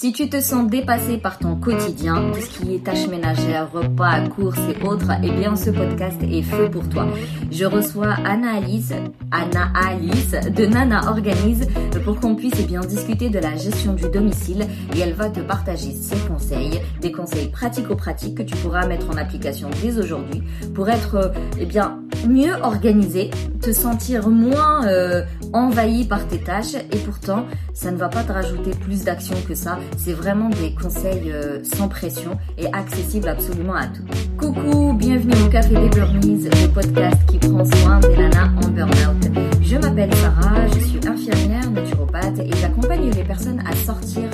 Si tu te sens dépassé par ton quotidien, tout ce qui est tâches ménagères, repas, courses et autres, eh bien ce podcast est fait pour toi. Je reçois Anna Alice, Anna Alice de Nana Organise pour qu'on puisse eh bien discuter de la gestion du domicile et elle va te partager ses conseils, des conseils pratico-pratiques que tu pourras mettre en application dès aujourd'hui pour être eh bien mieux organisé, te sentir moins euh, envahi par tes tâches et pourtant ça ne va pas te rajouter plus d'action que ça. C'est vraiment des conseils euh, sans pression et accessibles absolument à tout. Coucou, bienvenue au Café des Burnies, le podcast qui prend soin des nanas en burn-out. Je m'appelle Sarah, je suis infirmière naturopathe et j'accompagne les personnes à sortir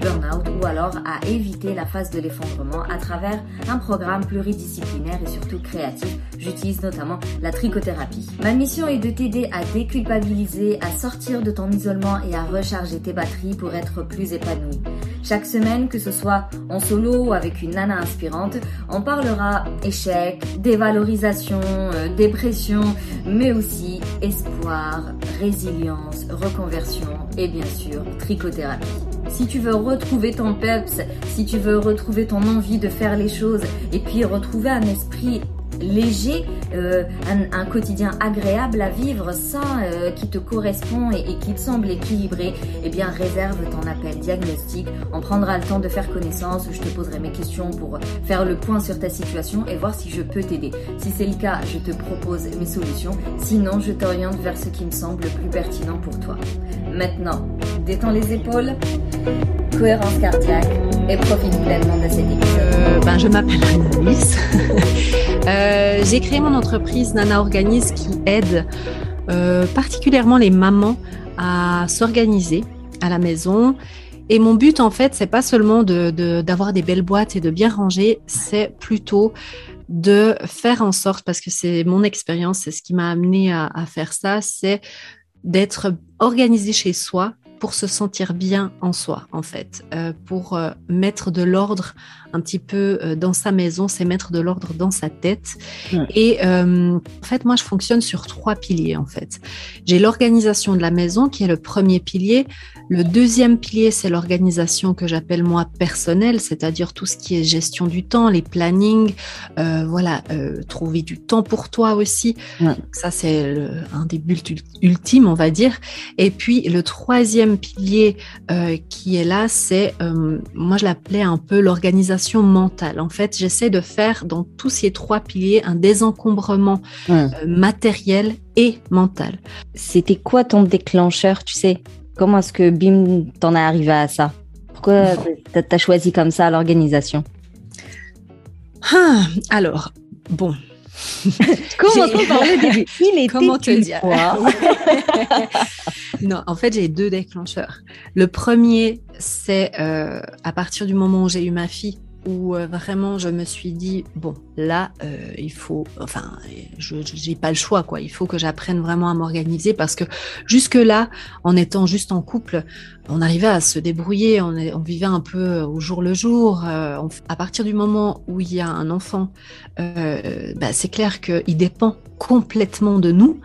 burn-out ou alors à éviter la phase de l'effondrement à travers un programme pluridisciplinaire et surtout créatif. J'utilise notamment la trichothérapie. Ma mission est de t'aider à déculpabiliser, à sortir de ton isolement et à recharger tes batteries pour être plus épanoui. Chaque semaine, que ce soit en solo ou avec une nana inspirante, on parlera échec, dévalorisation, euh, dépression, mais aussi espoir, résilience, reconversion et bien sûr trichothérapie. Si tu veux retrouver ton peps, si tu veux retrouver ton envie de faire les choses et puis retrouver un esprit léger, euh, un, quotidien agréable à vivre, sain, euh, qui te correspond et, qui te semble équilibré, eh bien réserve ton appel diagnostic. On prendra le temps de faire connaissance, je te poserai mes questions pour faire le point sur ta situation et voir si je peux t'aider. Si c'est le cas, je te propose mes solutions. Sinon, je t'oriente vers ce qui me semble le plus pertinent pour toi. Maintenant, détends les épaules, cohérence cardiaque et profite pleinement de cette. Euh, ben, je m'appelle Annalise. Euh, j'ai créé mon entreprise Nana Organise qui aide euh, particulièrement les mamans à s'organiser à la maison. Et mon but, en fait, c'est pas seulement d'avoir de, des belles boîtes et de bien ranger, c'est plutôt de faire en sorte, parce que c'est mon expérience, c'est ce qui m'a amené à, à faire ça, c'est d'être organisé chez soi pour se sentir bien en soi, en fait, euh, pour euh, mettre de l'ordre un petit peu euh, dans sa maison, c'est mettre de l'ordre dans sa tête. Et en fait, moi, je fonctionne sur trois piliers, en fait. J'ai l'organisation de la maison, qui est le premier pilier. Le deuxième pilier, c'est l'organisation que j'appelle moi personnelle, c'est-à-dire tout ce qui est gestion du temps, les plannings, voilà, trouver du temps pour toi aussi. Ça, c'est un des buts ultimes, on va dire. Et puis, le troisième pilier euh, qui est là, c'est, euh, moi je l'appelais un peu l'organisation mentale. En fait, j'essaie de faire dans tous ces trois piliers un désencombrement euh, matériel et mental. C'était quoi ton déclencheur, tu sais? Comment est-ce que bim, t'en es arrivé à ça? Pourquoi t'as as choisi comme ça l'organisation? Ah, Alors, bon, Commençons par le début. Il était Comment te dire? Non, en fait, j'ai deux déclencheurs. Le premier, c'est euh, à partir du moment où j'ai eu ma fille, où euh, vraiment je me suis dit bon là euh, il faut enfin je j'ai pas le choix quoi. Il faut que j'apprenne vraiment à m'organiser parce que jusque là en étant juste en couple on arrivait à se débrouiller on, vivait un peu au jour le jour euh, à partir du moment où il y a un enfant bah, c'est clair qu'il dépend complètement de nous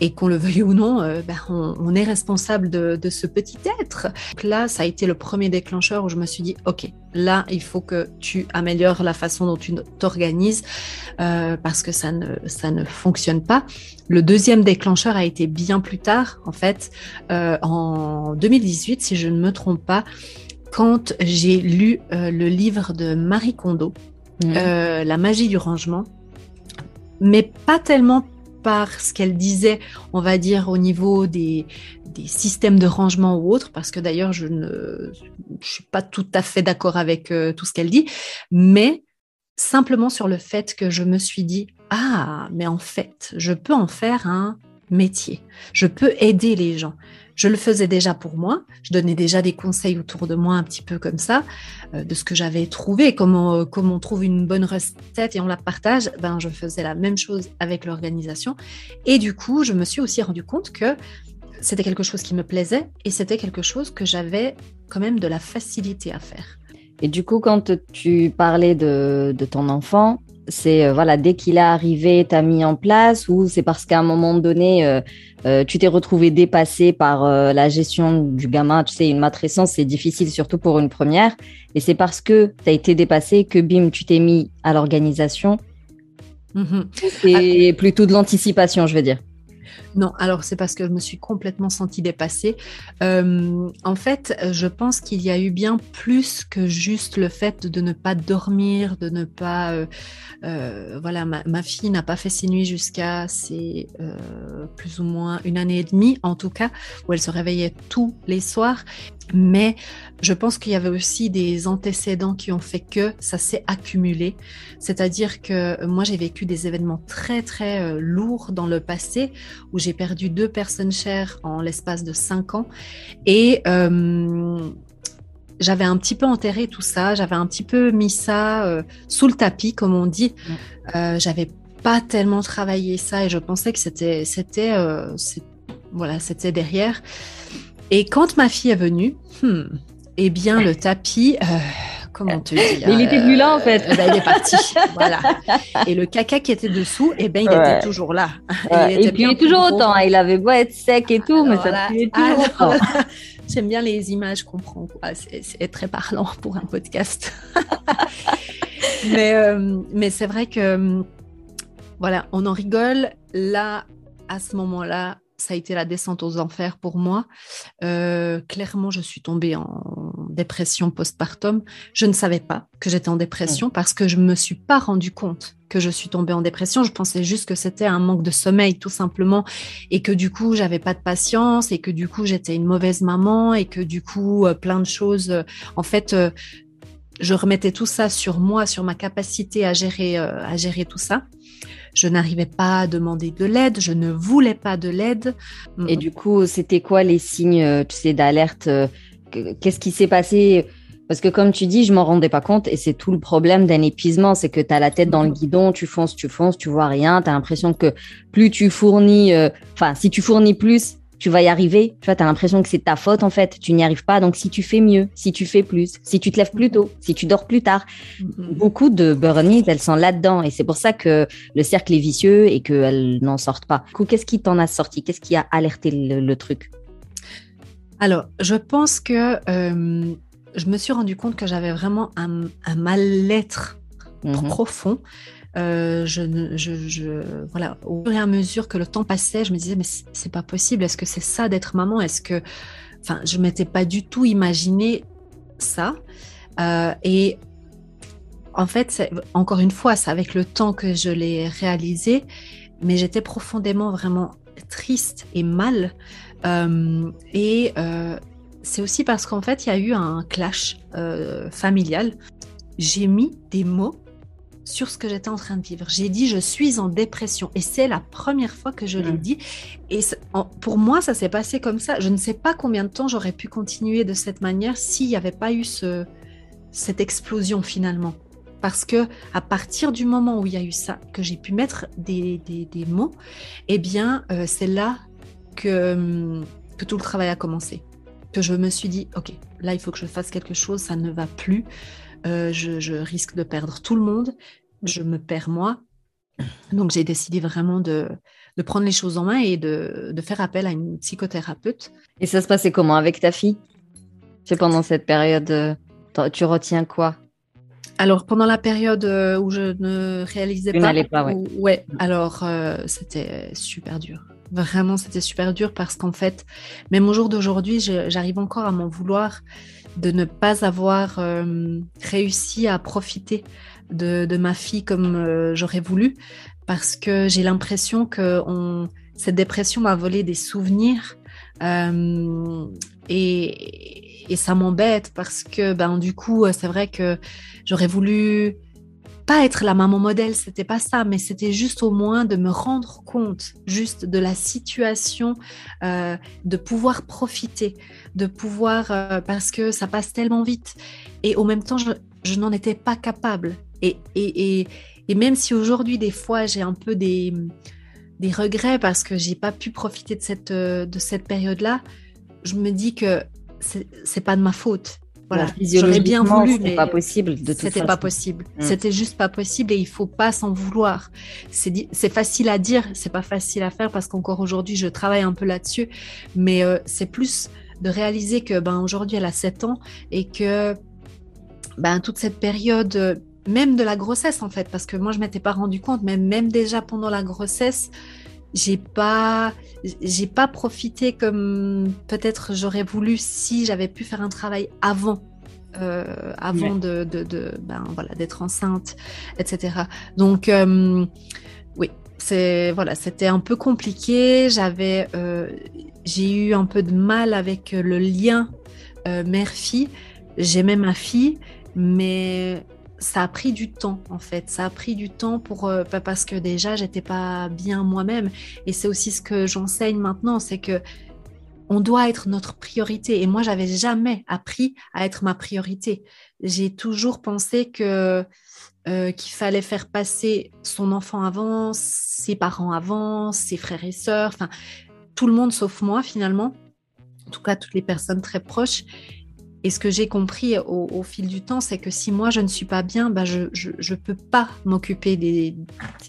et qu'on le veuille ou non, euh, ben, on, est responsable de, ce petit être. Donc là, ça a été le premier déclencheur où je me suis dit, OK, là, il faut que tu améliores la façon dont tu t'organises euh, parce que ça ne fonctionne pas. Le deuxième déclencheur a été bien plus tard, en fait, euh, en 2018, si je ne me trompe pas, quand j'ai lu le livre de Marie Kondo, mmh. La magie du rangement mais pas tellement par ce qu'elle disait, on va dire, au niveau des, des systèmes de rangement ou autres, parce que d'ailleurs, je ne je suis pas tout à fait d'accord avec euh, tout ce qu'elle dit, mais simplement sur le fait que je me suis dit, ah, mais en fait, je peux en faire un métier, je peux aider les gens. Je le faisais déjà pour moi, je donnais déjà des conseils autour de moi un petit peu comme ça, euh, de ce que j'avais trouvé, comment, euh, comment on trouve une bonne recette et on la partage, ben, je faisais la même chose avec l'organisation. Et du coup, je me suis aussi rendu compte que c'était quelque chose qui me plaisait et c'était quelque chose que j'avais quand même de la facilité à faire. Et du coup, quand tu parlais de, de ton enfant, C'est euh, voilà, dès qu'il est arrivé, tu as mis en place ou c'est parce qu'à un moment donné, euh, euh, tu t'es retrouvé dépassé par la gestion du gamin. Tu sais, une matrescence, c'est difficile, surtout pour une première. Et c'est parce que tu as été dépassé que bim, tu t'es mis à l'organisation. Mm-hmm. C'est ah. plutôt de l'anticipation, je veux dire. Non, alors c'est parce que je me suis complètement sentie dépassée. Euh, en fait, je pense qu'il y a eu bien plus que juste le fait de ne pas dormir, de ne pas... Euh, euh, voilà, ma, fille n'a pas fait ses nuits jusqu'à plus ou moins une année et demie, en tout cas, où elle se réveillait tous les soirs. Mais je pense qu'il y avait aussi des antécédents qui ont fait que ça s'est accumulé. C'est-à-dire que moi, j'ai vécu des événements très, très lourds dans le passé où j'ai perdu deux personnes chères en l'espace de cinq ans. Et euh, j'avais un petit peu enterré tout ça, j'avais un petit peu mis ça euh, sous le tapis, comme on dit. j'avais pas tellement travaillé ça et je pensais que c'était, c'était, voilà, c'était derrière. Et quand ma fille est venue, hmm, eh bien, le tapis, euh, comment te dire Il était plus là, en fait. Euh, ben, il est parti. voilà. Et le caca qui était dessous, eh ben, il était toujours là. Il et puis, il est toujours autant. Il avait beau être sec et tout, mais ça puait toujours autant. J'aime bien les images qu'on prend. C'est très parlant pour un podcast. mais euh, mais c'est vrai que, voilà, on en rigole. Là, à ce moment-là, ça a été la descente aux enfers pour moi. Euh, clairement, je suis tombée en dépression postpartum. Je ne savais pas que j'étais en dépression parce que je ne me suis pas rendu compte que je suis tombée en dépression. Je pensais juste que c'était un manque de sommeil, tout simplement, et que du coup, j'avais pas de patience, et que du coup, j'étais une mauvaise maman, et que du coup, euh, plein de choses. Euh, en fait, je remettais tout ça sur moi, sur ma capacité à gérer, à gérer tout ça. Je n'arrivais pas à demander de l'aide, je ne voulais pas de l'aide. Et du coup, c'était quoi les signes, euh, tu sais, d'alerte euh, Qu'est-ce qui s'est passé? Parce que comme tu dis, je m'en rendais pas compte et c'est tout le problème d'un épuisement, c'est que tu as la tête dans le guidon, tu fonces, tu fonces, tu vois rien, tu as l'impression que plus tu fournis, euh, enfin si tu fournis plus, tu vas y arriver. Tu vois, as l'impression que c'est ta faute en fait. Tu n'y arrives pas. Donc si tu fais mieux, si tu fais plus, si tu te lèves plus tôt, si tu dors plus tard, mm-hmm. beaucoup de burnies, elles sont là-dedans. Et c'est pour ça que le cercle est vicieux et qu'elles n'en sortent pas. Du coup, qu'est-ce qui t'en a sorti? Qu'est-ce qui a alerté le, truc? Alors, je pense que euh, je me suis rendu compte que j'avais vraiment un, mal-être mm-hmm. profond. Euh, voilà, au fur et à mesure que le temps passait, je me disais, mais c'est pas possible. Est-ce que c'est ça d'être maman? Est-ce que. Enfin, je m'étais pas du tout imaginé ça. Euh, et en fait, encore une fois, c'est avec le temps que je l'ai réalisé, mais j'étais profondément vraiment triste et mal. Euh, et c'est aussi parce qu'en fait, il y a eu un clash familial. J'ai mis des mots sur ce que j'étais en train de vivre. J'ai dit je suis en dépression et c'est la première fois que je l'ai dit. Et pour moi, ça s'est passé comme ça. Je ne sais pas combien de temps j'aurais pu continuer de cette manière s'il n'y avait pas eu ce, cette explosion finalement. Parce que à partir du moment où il y a eu ça, que j'ai pu mettre des, des, mots, eh bien, euh, c'est là que, que tout le travail a commencé. Que je me suis dit, OK, là, il faut que je fasse quelque chose, ça ne va plus. Euh, je, risque de perdre tout le monde, je me perds moi. Donc j'ai décidé vraiment de, prendre les choses en main et de, faire appel à une psychothérapeute. Et ça se passait comment avec ta fille? C'est pendant cette période, euh, tu retiens quoi? Alors pendant la période euh, où je ne réalisais pas, pas ouais. ouais. alors c'était super dur. Vraiment, c'était super dur parce qu'en fait, même au jour d'aujourd'hui, j'arrive encore à m'en vouloir de ne pas avoir euh, réussi à profiter de, ma fille comme euh, j'aurais voulu, parce que j'ai l'impression que cette dépression m'a volé des souvenirs euh, et, ça m'embête parce que ben du coup c'est vrai que j'aurais voulu pas être la maman modèle, c'était pas ça, mais c'était juste au moins de me rendre compte juste de la situation, de pouvoir profiter, de pouvoir, euh, parce que ça passe tellement vite. Et au même temps, je, n'en étais pas capable. Et, et, et, même si aujourd'hui, des fois, j'ai un peu des, des regrets parce que j'ai pas pu profiter de cette, de cette période-là, je me dis que c'est pas de ma faute voilà, j'aurais bien voulu, mais pas possible. De c'était pas possible. Mm. C'était juste pas possible et il faut pas s'en vouloir. C'est facile à dire, c'est pas facile à faire parce qu'encore aujourd'hui, je travaille un peu là-dessus, mais euh, c'est plus de réaliser que ben aujourd'hui, elle a 7 ans et que ben toute cette période euh, même de la grossesse en fait, parce que moi je m'étais pas rendu compte, mais même déjà pendant la grossesse, j'ai pas j'ai pas profité comme peut-être j'aurais voulu si j'avais pu faire un travail avant euh, avant de, de, ben, voilà d'être enceinte etc donc euh, oui c'est voilà c'était un peu compliqué j'avais euh, j'ai eu un peu de mal avec le lien mère fille j'aimais ma fille mais ça a pris du temps en fait. Ça a pris du temps pour euh, parce que déjà j'étais pas bien moi-même et c'est aussi ce que j'enseigne maintenant, c'est que on doit être notre priorité et moi j'avais jamais appris à être ma priorité. J'ai toujours pensé que euh, qu'il fallait faire passer son enfant avant, ses parents avant, ses frères et sœurs, enfin tout le monde sauf moi finalement. En tout cas toutes les personnes très proches et ce que j'ai compris au, fil du temps, c'est que si moi je ne suis pas bien, bah je ne peux pas m'occuper des,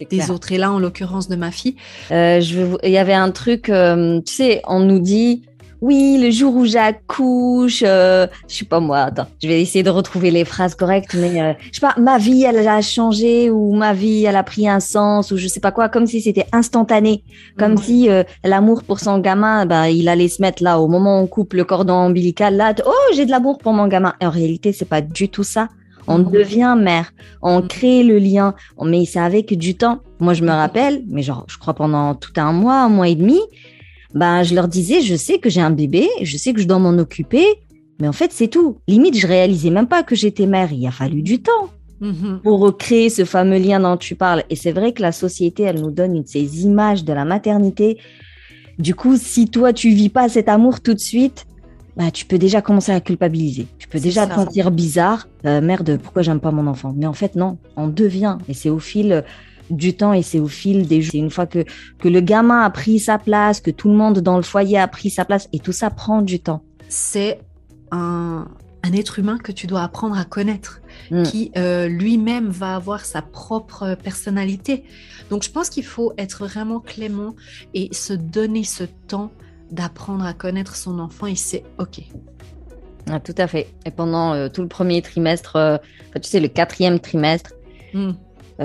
des autres. Et là, en l'occurrence de ma fille. Euh, je, il y avait un truc, euh, tu sais, on nous dit oui, le jour où j'accouche, euh, je sais pas moi, attends, je vais essayer de retrouver les phrases correctes, mais euh, je sais pas, ma vie elle a changé ou ma vie elle a pris un sens ou je sais pas quoi, comme si c'était instantané, comme si euh, l'amour pour son gamin, bah il allait se mettre là au moment où on coupe le cordon ombilical, là, oh j'ai de l'amour pour mon gamin. Et en réalité c'est pas du tout ça. On devient mère, on crée le lien, mais c'est avec du temps. Moi je me rappelle, mais genre je crois pendant tout un mois, un mois et demi ben, je leur disais, je sais que j'ai un bébé, je sais que je dois m'en occuper, mais en fait, c'est tout. Limite, je réalisais même pas que j'étais mère. Il a fallu du temps mm-hmm. pour recréer ce fameux lien dont tu parles. Et c'est vrai que la société, elle nous donne une, ces images de la maternité. Du coup, si toi, tu vis pas cet amour tout de suite, bah, tu peux déjà commencer à culpabiliser. Tu peux déjà te sentir bizarre. Euh, merde, pourquoi j'aime pas mon enfant? Mais en fait, non, on devient. Et c'est au fil du temps et c'est au fil des jours. C'est une fois que, que le gamin a pris sa place, que tout le monde dans le foyer a pris sa place et tout ça prend du temps. C'est un, un être humain que tu dois apprendre à connaître, mm. qui euh, lui-même va avoir sa propre personnalité. Donc je pense qu'il faut être vraiment clément et se donner ce temps d'apprendre à connaître son enfant et c'est OK. Ah, tout à fait. Et pendant euh, tout le premier trimestre, euh, tu sais, le quatrième trimestre, mm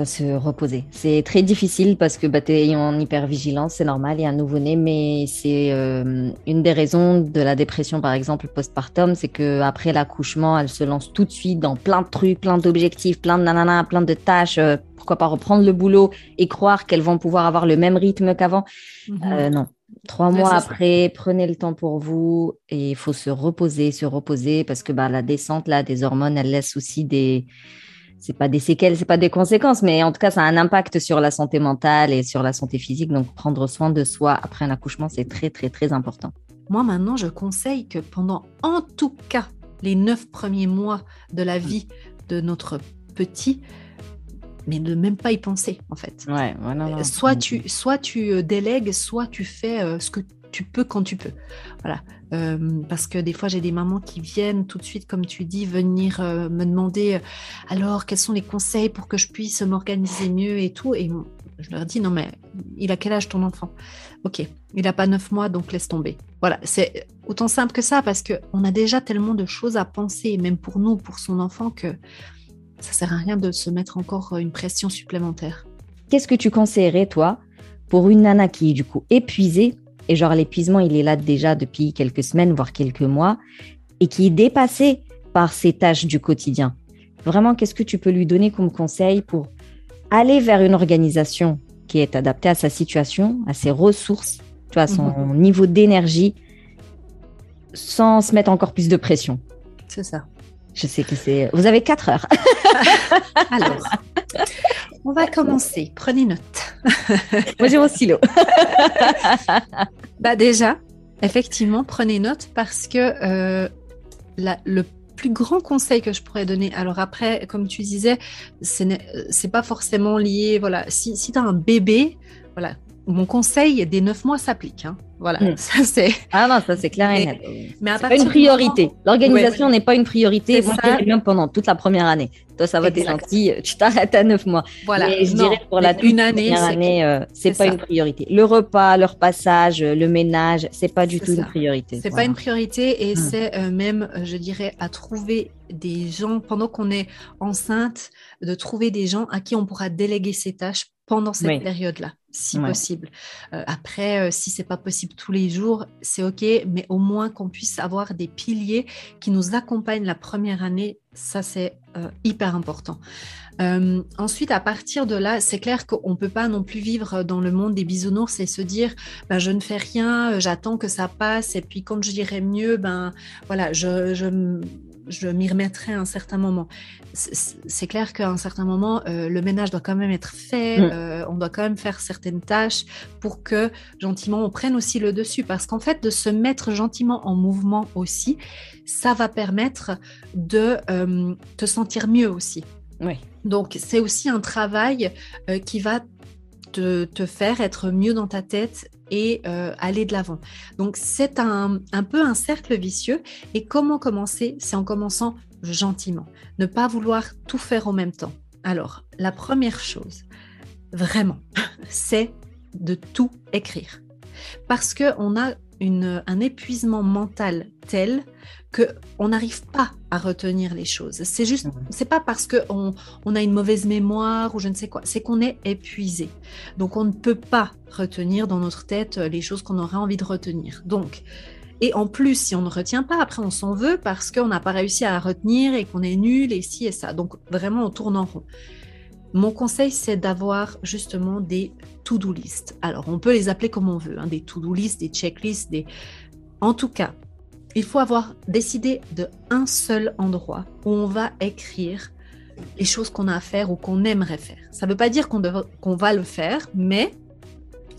se reposer. C'est très difficile parce que bah, tu es en hypervigilance, c'est normal, il y a un nouveau-né, mais c'est euh, une des raisons de la dépression, par exemple, postpartum, c'est que après l'accouchement, elle se lance tout de suite dans plein de trucs, plein d'objectifs, plein de nanana, plein de tâches. Euh, pourquoi pas reprendre le boulot et croire qu'elles vont pouvoir avoir le même rythme qu'avant mhm. euh, Non. Trois mois après, prenez le temps pour vous et il faut se reposer, se reposer parce que bah, la descente là des hormones, elle laisse aussi des c'est pas des séquelles, c'est pas des conséquences, mais en tout cas, ça a un impact sur la santé mentale et sur la santé physique. Donc, prendre soin de soi après un accouchement, c'est très, très, très important. Moi, maintenant, je conseille que pendant, en tout cas, les neuf premiers mois de la vie de notre petit, mais ne même pas y penser, en fait. Ouais, Soit tu, soit tu euh, délègues, soit tu fais euh, ce que tu peux quand tu peux. Voilà. Euh, parce que des fois, j'ai des mamans qui viennent tout de suite, comme tu dis, venir euh, me demander euh, alors quels sont les conseils pour que je puisse m'organiser mieux et tout. Et je leur dis non, mais il a quel âge ton enfant? Ok, il n'a pas neuf mois, donc laisse tomber. Voilà, c'est autant simple que ça parce qu'on a déjà tellement de choses à penser, même pour nous, pour son enfant, que ça sert à rien de se mettre encore une pression supplémentaire. Qu'est-ce que tu conseillerais, toi, pour une nana qui est du coup épuisée et genre l'épuisement, il est là déjà depuis quelques semaines, voire quelques mois, et qui est dépassé par ces tâches du quotidien. Vraiment, qu'est-ce que tu peux lui donner comme conseil pour aller vers une organisation qui est adaptée à sa situation, à ses ressources, tu vois, son mhm. niveau d'énergie, sans se mettre encore plus de pression? C'est ça. Je sais que c'est. Vous avez quatre heures. Alors, on va commencer. Prenez note. Moi, j'ai mon stylo. bah déjà, effectivement, prenez note parce que euh, le plus grand conseil que je pourrais donner, alors après, comme tu disais, c'est pas forcément lié, voilà, si, si tu as un bébé, voilà, mon conseil des neuf mois s'applique. Hein. Voilà, Mm. ça c'est. Ah non, ça c'est clair et Mais- net. Mais à pas une priorité. L'organisation n'est pas une priorité. Moi, ça. même pendant toute la première année. Toi, ça va, t'es gentil, tu t'arrêtes à neuf mois. Voilà, Mais je non, dirais pour la une année, première année, euh, c'est pas ça. une priorité. Le repas, le repassage, le ménage, c'est pas du tout une priorité. C'est Voilà. pas une priorité et Mm. c'est euh, même, euh, je dirais, à trouver des gens pendant qu'on est enceinte, de trouver des gens à qui on pourra déléguer ces tâches pendant cette Oui. période-là, si Ouais. possible. Euh, après, euh, si c'est pas possible tous les jours, c'est ok, mais au moins qu'on puisse avoir des piliers qui nous accompagnent la première année, ça c'est euh, hyper important. Euh, ensuite, à partir de là, c'est clair qu'on ne peut pas non plus vivre dans le monde des bisounours et se dire, ben, je ne fais rien, j'attends que ça passe, et puis quand je dirai mieux, ben voilà, je, je, je m'y remettrai à un certain moment. C'est clair qu'à un certain moment, euh, le ménage doit quand même être fait, Mm. euh, on doit quand même faire certaines tâches pour que gentiment on prenne aussi le dessus, parce qu'en fait, de se mettre gentiment en mouvement aussi, ça va permettre de euh, te sentir mieux aussi. Oui. Donc, c'est aussi un travail euh, qui va te, te faire être mieux dans ta tête et euh, aller de l'avant. Donc, c'est un, un peu un cercle vicieux. Et comment commencer? C'est en commençant gentiment. Ne pas vouloir tout faire en même temps. Alors, la première chose, vraiment, c'est de tout écrire. Parce qu'on a une, un épuisement mental tel que on n'arrive pas à retenir les choses. C'est juste, c'est pas parce que on, on a une mauvaise mémoire ou je ne sais quoi, c'est qu'on est épuisé. Donc on ne peut pas retenir dans notre tête euh, les choses qu'on aurait envie de retenir. Donc et en plus, si on ne retient pas, après on s'en veut parce qu'on n'a pas réussi à retenir et qu'on est nul et ci et ça. Donc vraiment, on tourne en rond. Mon conseil, c'est d'avoir justement des to-do list. Alors, on peut les appeler comme on veut, hein, des to-do list, des checklists, des... En tout cas, il faut avoir décidé de un seul endroit où on va écrire les choses qu'on a à faire ou qu'on aimerait faire. Ça ne veut pas dire qu'on dev- qu'on va le faire, mais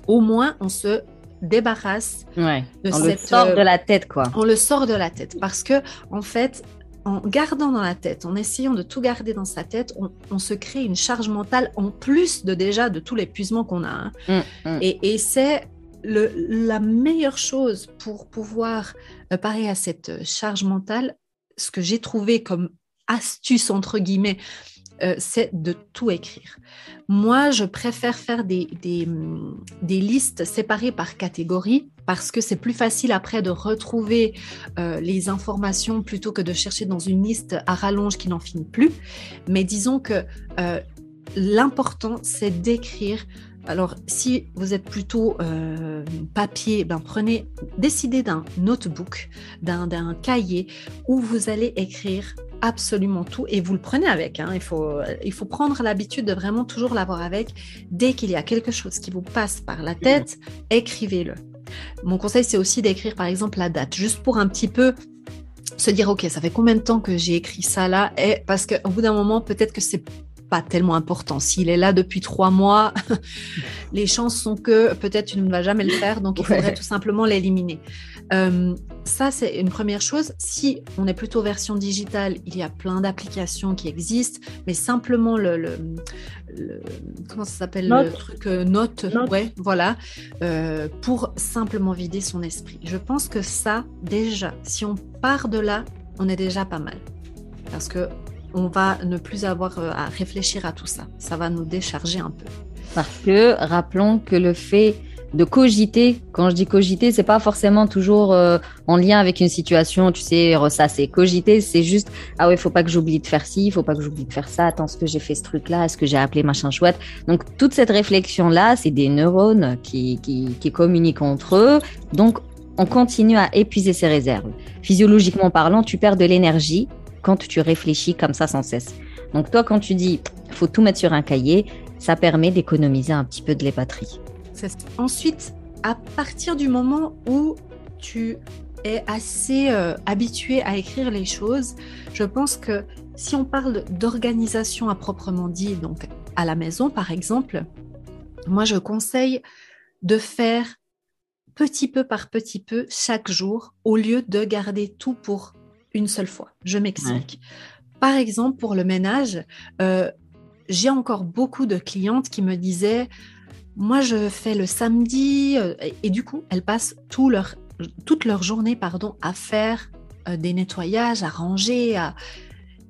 au moins on se débarrasse Ouais. de On le cette, sort euh, de la tête, quoi. on le sort de la tête parce que en fait en gardant dans la tête, en essayant de tout garder dans sa tête, on, on se crée une charge mentale en plus de déjà de tout l'épuisement qu'on a. hein. Hum. Et, et c'est la meilleure chose pour pouvoir euh, parer à cette euh, charge mentale, ce que j'ai trouvé comme astuce entre guillemets, euh, c'est de tout écrire. Moi, je préfère faire des, des, listes séparées par catégorie parce que c'est plus facile après de retrouver les informations plutôt que de chercher dans une liste à rallonge qui n'en finit plus. Mais disons que l'important, c'est d'écrire. Alors, si vous êtes plutôt euh, papier, ben prenez, décidez d'un notebook, d'un cahier où vous allez écrire absolument tout et vous le prenez avec. hein. Il, faut, il faut prendre l'habitude de vraiment toujours l'avoir avec. Dès qu'il y a quelque chose qui vous passe par la tête, écrivez-le. Mon conseil, c'est aussi d'écrire par exemple la date, juste pour un petit peu se dire, OK, ça fait combien de temps que j'ai écrit ça là? Et parce qu'au bout d'un moment, peut-être que c'est pas tellement important. S'il est là depuis trois mois, les chances sont que peut-être tu ne vas jamais le faire, donc il faudrait Ouais. tout simplement l'éliminer. Euh, ça, c'est une première chose. Si on est plutôt version digitale, il y a plein d'applications qui existent, mais simplement le, le- le- comment ça s'appelle? Le truc euh, note, Note. ouais, voilà, euh, pour simplement vider son esprit. Je pense que ça, déjà, si on part de là, on est déjà pas mal, parce que on va ne plus avoir euh, à réfléchir à tout ça. Ça va nous décharger un peu. Parce que rappelons que le fait de cogiter, quand je dis cogiter, c'est pas forcément toujours euh, en lien avec une situation, tu sais, ressasser. Cogiter, c'est juste ah ouais, faut pas que j'oublie de faire ci, faut pas que j'oublie de faire ça. Attends, est-ce que j'ai fait ce truc-là, est-ce que j'ai appelé machin chouette. Donc toute cette réflexion là, c'est des neurones qui, qui qui communiquent entre eux. Donc on continue à épuiser ses réserves. Physiologiquement parlant, tu perds de l'énergie quand tu réfléchis comme ça sans cesse. Donc toi, quand tu dis faut tout mettre sur un cahier, ça permet d'économiser un petit peu de les batteries. Ensuite, à partir du moment où tu es assez euh, habitué à écrire les choses, je pense que si on parle d'organisation à proprement dit, donc à la maison par exemple, moi je conseille de faire petit peu par petit peu chaque jour au lieu de garder tout pour une seule fois. Je m'explique. Par exemple, pour le ménage, euh, j'ai encore beaucoup de clientes qui me disaient moi, je fais le samedi euh, et, du coup, elles passent tout leur, toute leur journée pardon, à faire euh, des nettoyages, à ranger. À...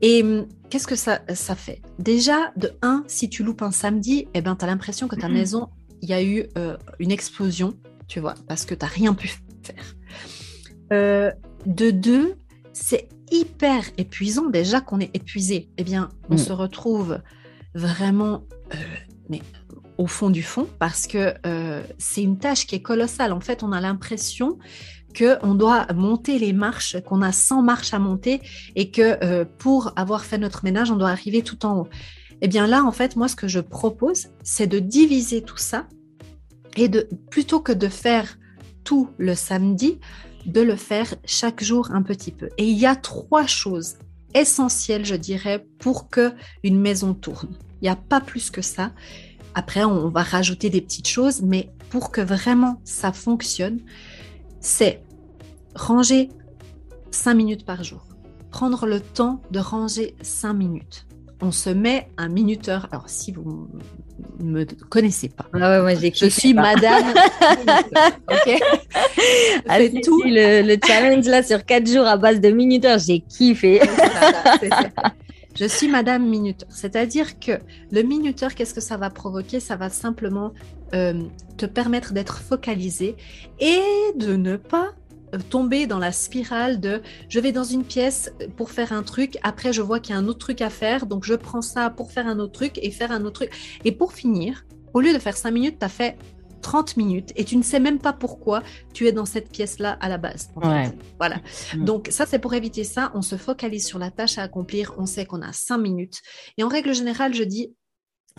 Et hum, qu'est-ce que ça, ça fait? Déjà, de un, si tu loupes un samedi, eh ben, tu as l'impression que ta maison, il y a eu euh, une explosion, tu vois, parce que tu n'as rien pu faire. de deux, c'est hyper épuisant déjà qu'on est épuisé. Eh bien, on mm. se retrouve vraiment mais au fond du fond parce que euh, c'est une tâche qui est colossale. En fait, on a l'impression qu'on doit monter les marches, qu'on a 100 marches à monter et que euh, pour avoir fait notre ménage, on doit arriver tout en haut. Eh bien là, en fait, moi, ce que je propose, c'est de diviser tout ça et de plutôt que de faire tout le samedi, de le faire chaque jour un petit peu. Et il y a trois choses essentielles, je dirais, pour que une maison tourne. Il n'y a pas plus que ça. Après, on va rajouter des petites choses, mais pour que vraiment ça fonctionne, c'est ranger 5 minutes par jour. Prendre le temps de ranger 5 minutes. On se met un minuteur. Alors, si vous ne me connaissez pas, ah ouais, je suis madame. ok ah, tout. Le, le, challenge là sur 4 jours à base de minuteurs, j'ai kiffé. Je suis Madame Minuteur. C'est-à-dire que le minuteur, qu'est-ce que ça va provoquer? Ça va simplement euh, te permettre d'être focalisé et de ne pas tomber dans la spirale de je vais dans une pièce pour faire un truc, après je vois qu'il y a un autre truc à faire, donc je prends ça pour faire un autre truc et faire un autre truc. Et pour finir, au lieu de faire cinq minutes, tu as fait 30 minutes et tu ne sais même pas pourquoi tu es dans cette pièce-là à la base. Voilà. Mm. Donc ça, c'est pour éviter ça. On se focalise sur la tâche à accomplir. On sait qu'on a 5 minutes. Et en règle générale, je dis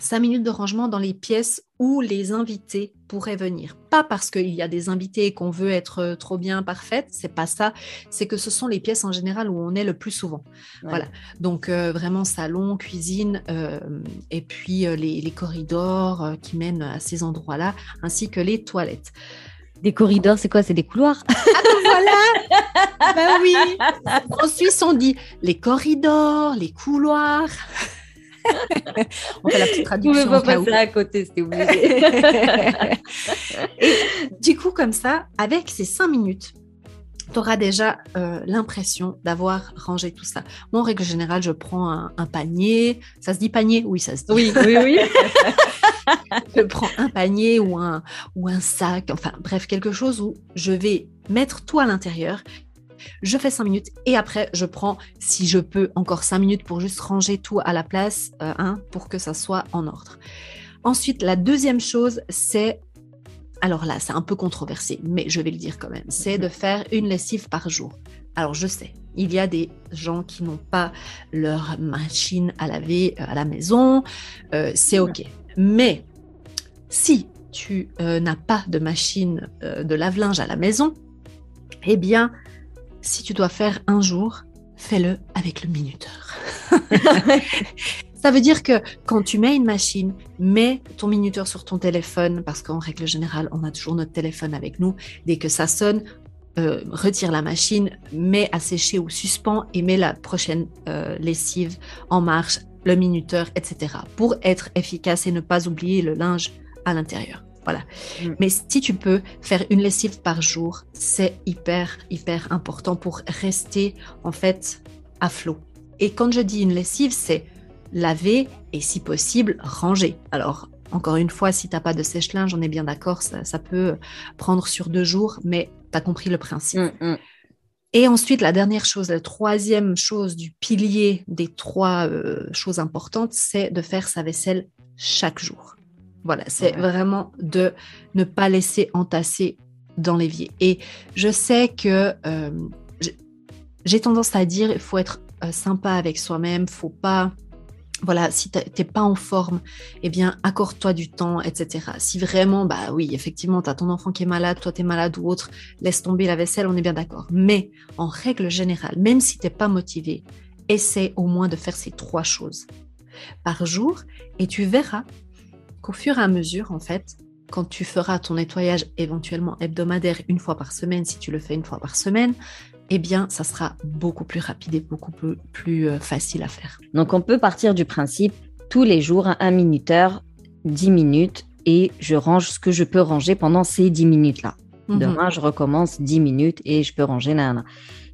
cinq minutes de rangement dans les pièces où les invités pourraient venir. Pas parce qu'il y a des invités et qu'on veut être euh, trop bien parfaite, c'est pas ça. C'est que ce sont les pièces en général où on est le plus souvent. Voilà. Donc euh, vraiment salon, cuisine, euh, et puis les, corridors qui mènent à ces endroits-là, ainsi que les toilettes. Des corridors, c'est quoi? C'est des couloirs? Ah ben voilà Ben oui En Suisse, on dit les corridors, les couloirs. On fait la petite traduction. Vous ne pas passer à côté, c'était obligé. et du coup, comme ça, avec ces cinq minutes, tu auras déjà euh, l'impression d'avoir rangé tout ça. Moi, en règle générale, je prends un, panier. Ça se dit panier? Oui, ça se dit. Oui, oui, oui. je prends un panier ou un, ou un sac, enfin bref, quelque chose où je vais mettre tout à l'intérieur je fais 5 minutes et après je prends, si je peux, encore 5 minutes pour juste ranger tout à la place, euh, hein, pour que ça soit en ordre. Ensuite, la deuxième chose, c'est, alors là, c'est un peu controversé, mais je vais le dire quand même, c'est de faire une lessive par jour. Alors je sais, il y a des gens qui n'ont pas leur machine à laver euh, à la maison, euh, c'est ok. Mais si tu n'as pas de machine de lave-linge à la maison, eh bien, si tu dois faire un jour, fais-le avec le minuteur. Ça veut dire que quand tu mets une machine, mets ton minuteur sur ton téléphone, parce qu'en règle générale, on a toujours notre téléphone avec nous. Dès que ça sonne, euh, retire la machine, mets à sécher ou suspend et mets la prochaine euh, lessive en marche, le minuteur, etc. pour être efficace et ne pas oublier le linge à l'intérieur. Voilà. Mm. Mais si tu peux faire une lessive par jour, c'est hyper, hyper important pour rester en fait à flot. Et quand je dis une lessive, c'est laver et si possible ranger. Alors, encore une fois, si tu n'as pas de sèche-linge, on est bien d'accord, ça, peut prendre sur deux jours, mais tu as compris le principe. Mm, mm. Et ensuite, la dernière chose, la troisième chose du pilier des trois euh, choses importantes, c'est de faire sa vaisselle chaque jour. Voilà, c'est vraiment de ne pas laisser entasser dans l'évier. Et je sais que euh, j'ai tendance à dire, il faut être euh, sympa avec soi-même, faut pas voilà, si tu n'es pas en forme, eh bien, accorde-toi du temps, etc. Si vraiment, bah oui, effectivement, tu as ton enfant qui est malade, toi tu es malade ou autre, laisse tomber la vaisselle, on est bien d'accord. Mais en règle générale, même si tu n'es pas motivé, essaie au moins de faire ces trois choses par jour et tu verras qu'au fur et à mesure, en fait, quand tu feras ton nettoyage éventuellement hebdomadaire une fois par semaine, si tu le fais une fois par semaine, eh bien, ça sera beaucoup plus rapide et beaucoup plus, euh, facile à faire. Donc, on peut partir du principe tous les jours un minuteur, 10 minutes, et je range ce que je peux ranger pendant ces 10 minutes-là. Mhm. Demain, je recommence 10 minutes et je peux ranger. Nana.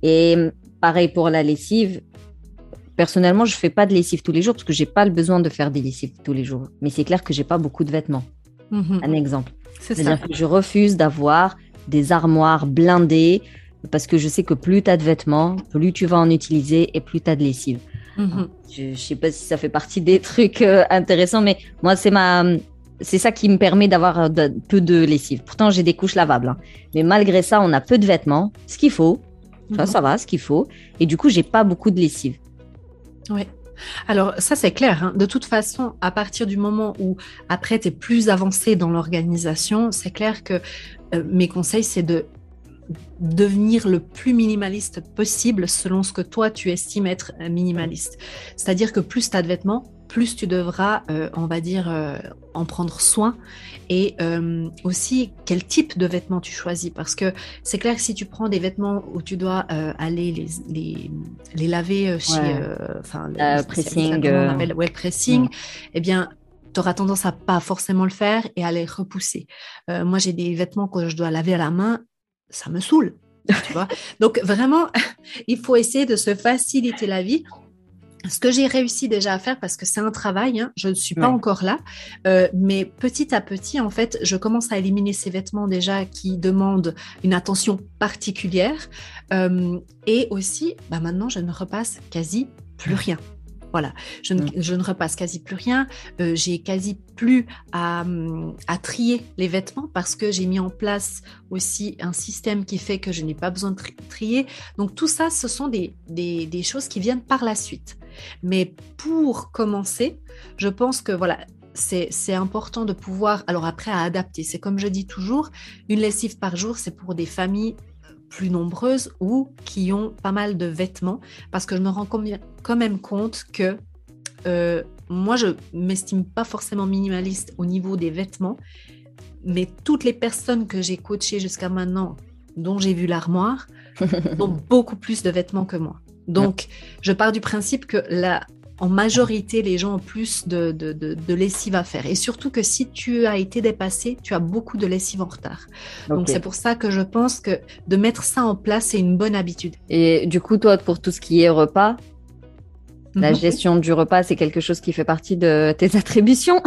Et pareil pour la lessive. Personnellement, je fais pas de lessive tous les jours parce que j'ai pas le besoin de faire des lessives tous les jours. Mais c'est clair que j'ai pas beaucoup de vêtements. Mhm. Un exemple. C'est-à-dire que je refuse d'avoir des armoires blindées parce que je sais que plus tu as de vêtements, plus tu vas en utiliser et plus tu as de lessive. Mhm. Je, je sais pas si ça fait partie des trucs euh, intéressants, mais moi, c'est ma. C'est ça qui me permet d'avoir euh, peu de lessive. Pourtant, j'ai des couches lavables. hein. Mais malgré ça, on a peu de vêtements, ce qu'il faut. Ça, Mhm. ça va, ce qu'il faut. Et du coup, j'ai pas beaucoup de lessive. Oui. Alors ça c'est clair. hein. De toute façon, à partir du moment où après tu es plus avancé dans l'organisation, c'est clair que euh, mes conseils c'est de devenir le plus minimaliste possible selon ce que toi tu estimes être euh, minimaliste. C'est-à-dire que plus tu as de vêtements, plus tu devras, euh, on va dire, euh, en prendre soin et euh, aussi quel type de vêtements tu choisis. Parce que c'est clair que si tu prends des vêtements où tu dois aller les, les, les laver chez... Enfin, pressing, on appelle, ouais, pressing, Mm. eh bien, tu auras tendance à pas forcément le faire et à les repousser. Moi, j'ai des vêtements que je dois laver à la main, ça me saoule. Tu vois Donc, vraiment, il faut essayer de se faciliter la vie. Ce que j'ai réussi déjà à faire, parce que c'est un travail, hein, je ne suis pas Ouais. encore là, euh, mais petit à petit, en fait, je commence à éliminer ces vêtements déjà qui demandent une attention particulière. Euh, et aussi, bah maintenant, je ne repasse quasi plus rien. Voilà, je ne, Mm. je ne repasse quasi plus rien. Euh, j'ai quasi plus à, hum, à trier les vêtements parce que j'ai mis en place aussi un système qui fait que je n'ai pas besoin de tri- trier. Donc tout ça, ce sont des, des, des choses qui viennent par la suite. Mais pour commencer, je pense que voilà, c'est c'est important de pouvoir, alors après à adapter, c'est comme je dis toujours, une lessive par jour, c'est pour des familles plus nombreuses ou qui ont pas mal de vêtements, parce que je me rends quand même compte que euh, moi, je m'estime pas forcément minimaliste au niveau des vêtements, mais toutes les personnes que j'ai coachées jusqu'à maintenant, dont j'ai vu l'armoire, ont beaucoup plus de vêtements que moi. Donc, je pars du principe que là, en majorité, les gens ont plus de, de, de, de lessive à faire. Et surtout que si tu as été dépassé, tu as beaucoup de lessive en retard. Donc, c'est pour ça que je pense que de mettre ça en place, c'est une bonne habitude. Et du coup, toi, pour tout ce qui est repas, la Mhm. gestion du repas, c'est quelque chose qui fait partie de tes attributions?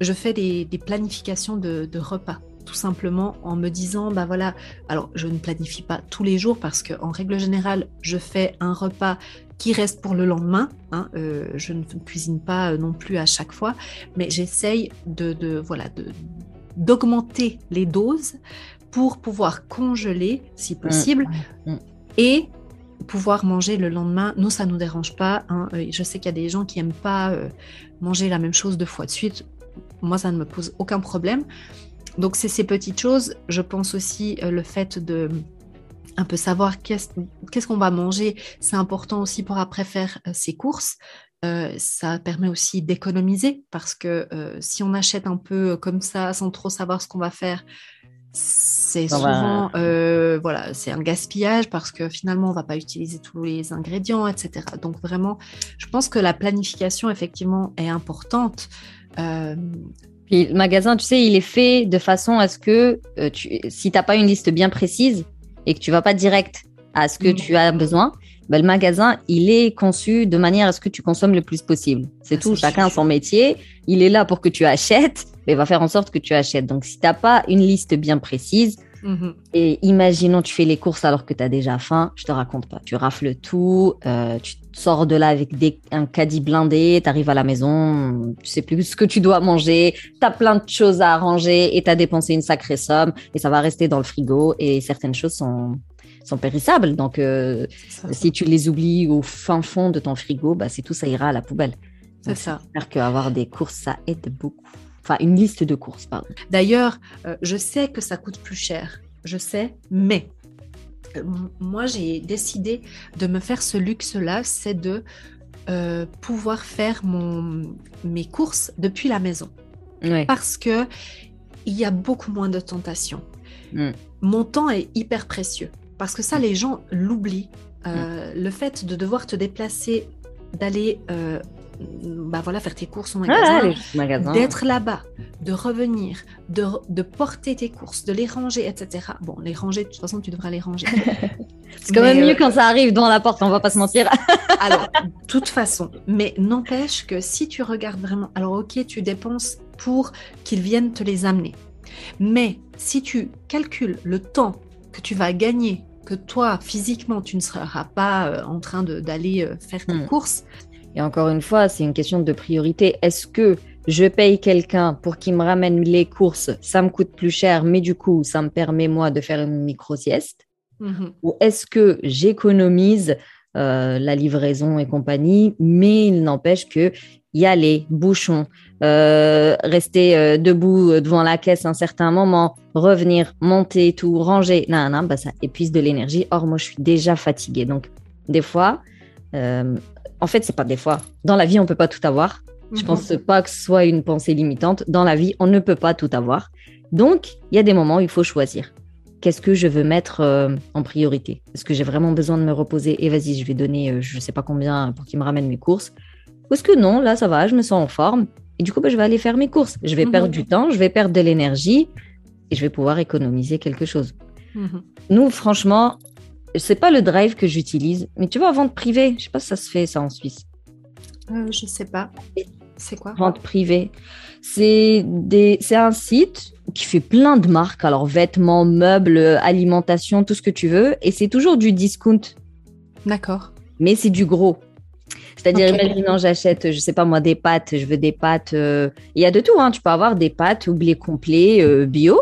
je fais des, des planifications de, de repas, tout simplement en me disant, bah voilà, alors je ne planifie pas tous les jours parce que en règle générale, je fais un repas qui reste pour le lendemain. hein, euh, je ne cuisine pas euh, non plus à chaque fois, mais j'essaye de, de voilà de d'augmenter les doses pour pouvoir congeler si possible Mm. et pouvoir manger le lendemain. Nous, ça nous dérange pas. hein. Euh, Je sais qu'il y a des gens qui aiment pas manger la même chose deux fois de suite. Moi, ça ne me pose aucun problème. Donc, c'est ces petites choses. Je pense aussi euh, le fait de un peu savoir qu'est-ce qu'on va manger. C'est important aussi pour après faire euh, ses courses. Euh, ça permet aussi d'économiser parce que euh, si on achète un peu comme ça sans trop savoir ce qu'on va faire, c'est va- souvent euh, voilà, c'est un gaspillage parce que finalement on va pas utiliser tous les ingrédients, etc. Donc vraiment, je pense que la planification effectivement est importante. Puis le magasin, tu sais, il est fait de façon à ce que euh, tu, si t'as pas une liste bien précise et que tu vas pas direct à ce que Mhm. tu as besoin, ben, le magasin, il est conçu de manière à ce que tu consommes le plus possible. C'est Ah, tout. Chacun a son métier. Il est là pour que tu achètes, mais il va faire en sorte que tu achètes. Donc, si t'as pas une liste bien précise, mhm. et imaginons tu fais les courses alors que tu as déjà faim, je te raconte pas. Tu rafles tout, euh, tu sors de là avec des, un caddie blindé, tu arrives à la maison, tu sais plus ce que tu dois manger, tu as plein de choses à arranger et tu as dépensé une sacrée somme et ça va rester dans le frigo et certaines choses sont, sont périssables. Donc euh, si tu les oublies au fin fond de ton frigo, bah, c'est tout, ça ira à la poubelle. c'est ça. J'espère qu'avoir des courses, ça aide beaucoup. Enfin, une liste de courses, pardon. D'ailleurs, euh, je sais que ça coûte plus cher, je sais, mais moi j'ai décidé de me faire ce luxe-là, c'est de euh, pouvoir faire mon, mes courses depuis la maison. Ouais. parce que il y a beaucoup moins de tentations. Mm. Mon temps est hyper précieux parce que ça, les gens l'oublient. Euh, Le fait de devoir te déplacer, d'aller euh, bah voilà, faire tes courses au Ah, magasin, les magasins. d'être là-bas, de revenir, de, de porter tes courses, de les ranger, etc. Bon, les ranger, de toute façon, tu devras les ranger. C'est quand même mieux euh, quand ça arrive devant la porte, on va pas se mentir. Alors, de toute façon, mais n'empêche que si tu regardes vraiment, alors ok, tu dépenses pour qu'ils viennent te les amener. Mais si tu calcules le temps que tu vas gagner, que toi, physiquement, tu ne seras pas euh, en train d'aller euh, faire tes Hmm. courses, Et encore une fois, c'est une question de priorité. Est-ce que je paye quelqu'un pour qu'il me ramène les courses, ça me coûte plus cher, mais du coup, ça me permet moi de faire une micro-sieste Mhm. Ou est-ce que j'économise euh, la livraison et compagnie, mais il n'empêche que y aller, bouchon, euh, rester euh, debout devant la caisse un certain moment, revenir, monter, tout, ranger, non, non, bah, ça épuise de l'énergie. Or, moi, je suis déjà fatiguée. Donc, des fois, en fait, c'est pas des fois. Dans la vie, on peut pas tout avoir. Je Mhm. pense pas que ce soit une pensée limitante. Dans la vie, on ne peut pas tout avoir. Donc, il y a des moments où il faut choisir. Qu'est-ce que je veux mettre euh, en priorité? Est-ce que j'ai vraiment besoin de me reposer Et vas-y, je vais donner euh, je sais pas combien pour qu'il me ramène mes courses? Ou est-ce que non, là, ça va, je me sens en forme. Et du coup, bah, je vais aller faire mes courses. Je vais Mhm. perdre du temps, je vais perdre de l'énergie et je vais pouvoir économiser quelque chose. Mhm. Nous, franchement, c'est pas le drive que j'utilise. Mais tu vois, vente privée, je sais pas si ça se fait ça en Suisse. Euh, je sais pas. C'est quoi? Vente privée. C'est des, un site qui fait plein de marques. Alors, vêtements, meubles, alimentation, tout ce que tu veux. Et c'est toujours du discount, D'accord. mais c'est du gros. C'est-à-dire, Ok. imaginons, j'achète, je sais pas moi, des pâtes. Je veux des pâtes. euh, Il y a de tout, hein. Tu peux avoir des pâtes ou blé complet euh, bio,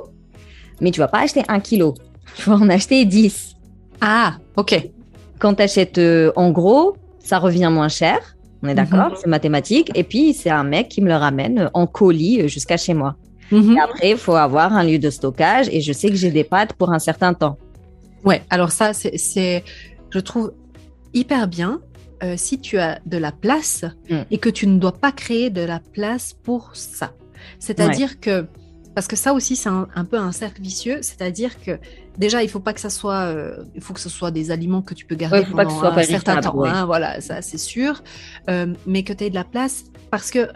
mais tu vas pas acheter un kilo. Tu vas en acheter 10. Ah, ok. Quand tu achètes en gros, ça revient moins cher. On est d'accord, c'est mathématique. Et puis, c'est un mec qui me le ramène en colis euh, jusqu'à chez moi. Mhm. Et après, il faut avoir un lieu de stockage et je sais que j'ai des pâtes pour un certain temps. Ouais, alors ça, c'est- je trouve, hyper bien euh, si tu as de la place Mm. et que tu ne dois pas créer de la place pour ça. C'est-à-dire que, parce que ça aussi, c'est un, un peu un cercle vicieux, c'est-à-dire que déjà, il faut pas que ça soit, euh, il faut que ce soit des aliments que tu peux garder Ouais, faut pas que ce pendant soit un certain temps. ouais. hein, voilà, ça, c'est sûr. Euh, mais que tu aies de la place parce que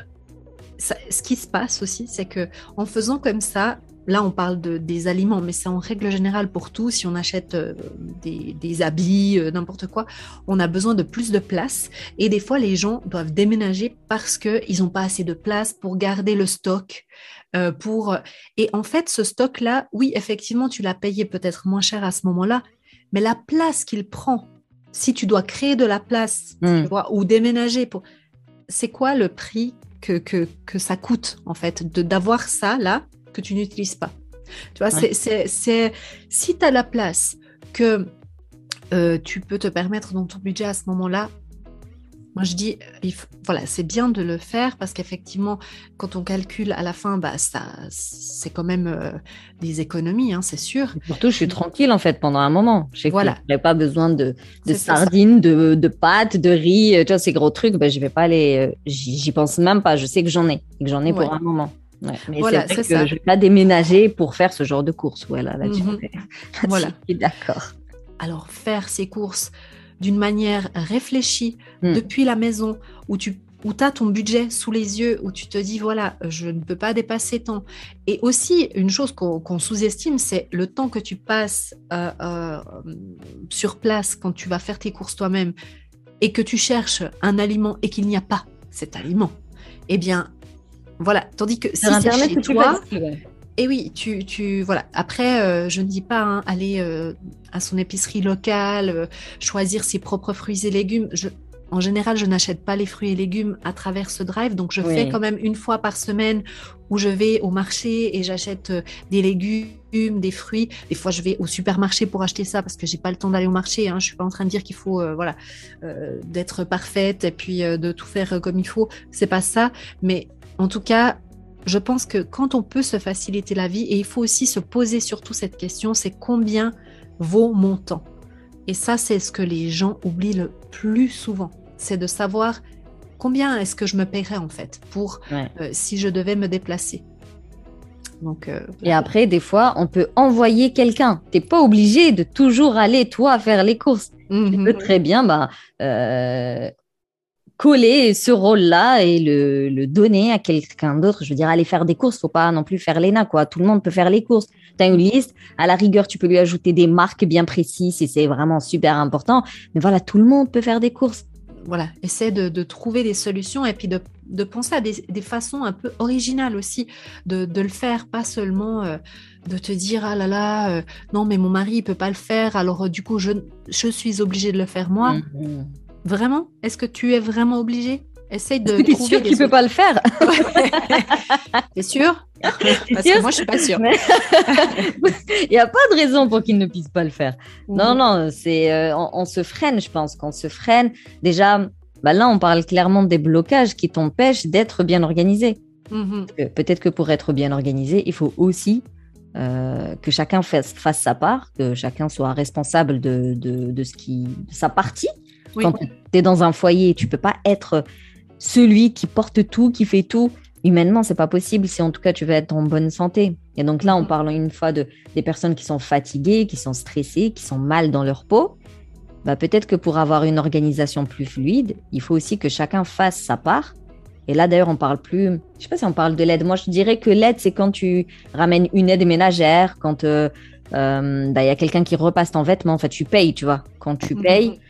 ça- ce qui se passe aussi, c'est que en faisant comme ça, là on parle de, des aliments, mais c'est en règle générale pour tout. Si on achète euh, des, des habits, euh, n'importe quoi, on a besoin de plus de place. Et des fois, les gens doivent déménager parce qu'ils n'ont pas assez de place pour garder le stock. Euh, pour... Et en fait, ce stock-là, oui, effectivement, tu l'as payé peut-être moins cher à ce moment-là, mais la place qu'il prend, si tu dois créer de la place Mm. tu vois, ou déménager, pour... c'est quoi le prix que, que, que ça coûte, en fait, de d'avoir ça là que tu n'utilises pas? Tu vois, Ouais. c'est- c'est, c'est, si tu as la place que euh, tu peux te permettre dans ton budget à ce moment-là, moi je dis, euh, voilà, c'est bien de le faire parce qu'effectivement, quand on calcule à la fin, bah, ça, c'est quand même euh, des économies, hein, c'est sûr. Surtout, je suis tranquille en fait pendant un moment. Je sais Voilà. que je n'ai pas besoin de, sardines, de, de pâtes, de riz, euh, tu vois, ces gros trucs. Ben, je vais pas les. J'y pense même pas. Je sais que j'en ai, et que j'en ai Ouais. pour un moment. Ouais. Mais Voilà, c'est que ça. je vais pas déménager pour faire ce genre de courses. Voilà, là-dessus, Voilà. Je suis d'accord. Alors faire ces courses d'une manière réfléchie Mm. depuis la maison où tu où as ton budget sous les yeux, où tu te dis, voilà, je ne peux pas dépasser tant. Et aussi, une chose qu'on sous-estime, c'est le temps que tu passes euh, euh, sur place quand tu vas faire tes courses toi-même et que tu cherches un aliment et qu'il n'y a pas cet aliment. Eh bien, voilà. Tandis que si c'est chez toi. Et oui, tu, tu voilà. Après, euh, je ne dis pas hein, aller euh, à son épicerie locale, euh, choisir ses propres fruits et légumes. Je, en général, je n'achète pas les fruits et légumes à travers ce drive, donc je Oui. fais quand même une fois par semaine où je vais au marché et j'achète des légumes, des fruits. Des fois, je vais au supermarché pour acheter ça parce que j'ai pas le temps d'aller au marché. Hein. Je suis pas en train de dire qu'il faut euh, voilà euh, d'être parfaite et puis euh, de tout faire comme il faut. C'est pas ça, mais en tout cas, je pense que quand on peut se faciliter la vie, et il faut aussi se poser surtout cette question, c'est combien vaut mon temps? Et ça, c'est ce que les gens oublient le plus souvent, c'est de savoir combien est-ce que je me paierais en fait pour Ouais. euh, si je devais me déplacer. Donc, euh, Et après, des fois, on peut envoyer quelqu'un. T'es pas obligé de toujours aller toi faire les courses. Tu peux très bien, bah, euh, coller ce rôle-là et le, donner à quelqu'un d'autre. Je veux dire, aller faire des courses, faut pas non plus faire l'ENA, quoi. Tout le monde peut faire les courses. Tu as une liste, à la rigueur, tu peux lui ajouter des marques bien précises si c'est vraiment super important. Mais voilà, tout le monde peut faire des courses. Voilà, essaie de, trouver des solutions et puis de, penser à des, façons un peu originales aussi de, le faire, pas seulement euh, de te dire ah là là, euh, non mais mon mari il peut pas le faire, alors euh, du coup je, je suis obligée de le faire moi. Mm-hmm. Vraiment? Est-ce que tu es vraiment obligé? Essaye de. Tu es sûr qu'il ne peut pas le faire? T'es sûr? Parce que moi, je suis pas sûre. Il n'y a pas de raison pour qu'il ne puisse pas le faire. Non, mhm. non, c'est euh, on, se freine, je pense qu'on se freine. Déjà, bah là, on parle clairement des blocages qui t'empêchent d'être bien organisé. Mhm. Peut-être que pour être bien organisé, il faut aussi euh, que chacun fasse, fasse, sa part, que chacun soit responsable de, de, de ce qui, de sa partie quand tu es dans un foyer, tu peux pas être celui qui porte tout, qui fait tout. Humainement, c'est pas possible si en tout cas tu veux être en bonne santé. Et donc là, on parle une fois de des personnes qui sont fatiguées, qui sont stressées, qui sont mal dans leur peau. Bah, peut-être que pour avoir une organisation plus fluide, il faut aussi que chacun fasse sa part. Et là, d'ailleurs, on parle plus, je sais pas si on parle de l'aide. Moi, je dirais que l'aide, c'est quand tu ramènes une aide ménagère, quand euh, euh, bah, il y a quelqu'un qui repasse ton vêtement, en fait, tu payes, tu vois. Quand tu mhm. payes,